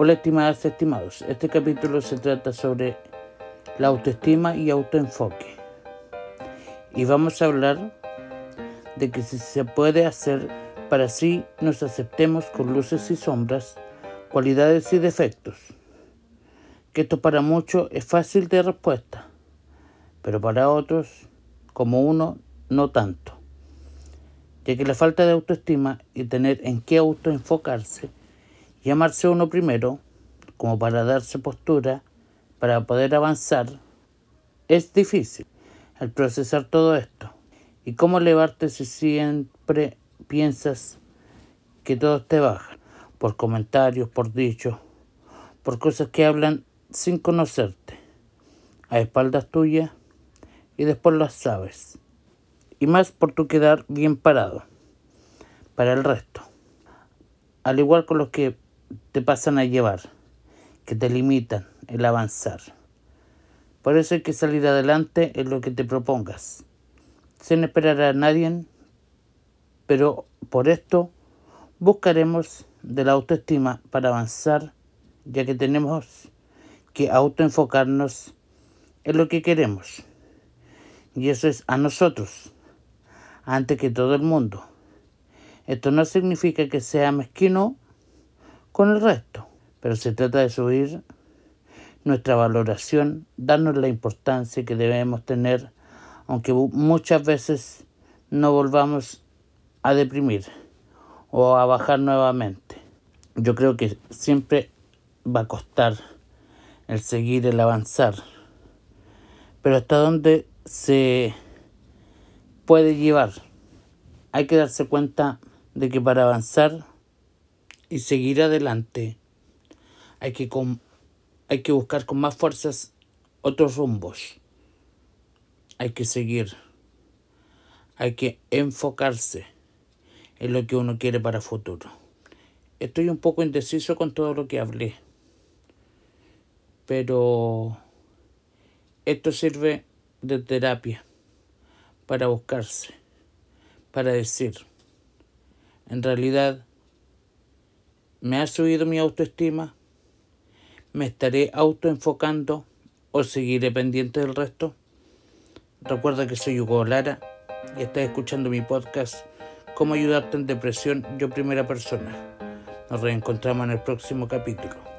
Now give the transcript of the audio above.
Hola estimadas estimados, este capítulo se trata sobre la autoestima y autoenfoque. Y vamos a hablar de que si se puede hacer para así nos aceptemos con luces y sombras, cualidades y defectos. Que esto para muchos es fácil de respuesta, pero para otros, como uno, no tanto. Ya que la falta de autoestima y tener en qué autoenfocarse Llamarse uno primero, como para darse postura, para poder avanzar, es difícil al procesar todo esto. ¿Y cómo elevarte si siempre piensas que todo te baja? Por comentarios, por dichos, por cosas que hablan sin conocerte, a espaldas tuyas y después las sabes. Y más por tu quedar bien parado para el resto. Al igual con los que te pasan a llevar, que te limitan el avanzar. Por eso hay que salir adelante en lo que te propongas, sin esperar a nadie, pero por esto buscaremos de la autoestima para avanzar, ya que tenemos que autoenfocarnos en lo que queremos. Y eso es a nosotros, antes que todo el mundo. Esto no significa que sea mezquino con el resto, pero se trata de subir nuestra valoración, darnos la importancia que debemos tener, aunque muchas veces no volvamos a deprimir o a bajar nuevamente. Yo creo que siempre va a costar el seguir, el avanzar, pero hasta dónde se puede llevar. Hay que darse cuenta de que para avanzar y seguir adelante, hay que, hay que buscar con más fuerzas otros rumbos. Hay que seguir. Hay que enfocarse en lo que uno quiere para futuro. Estoy un poco indeciso con todo lo que hablé. Pero esto sirve de terapia para buscarse, para decir, en realidad ¿Me ha subido mi autoestima? ¿Me estaré autoenfocando o seguiré pendiente del resto? Recuerda que soy Hugo Lara y estás escuchando mi podcast Cómo ayudarte en depresión yo primera persona. Nos reencontramos en el próximo capítulo.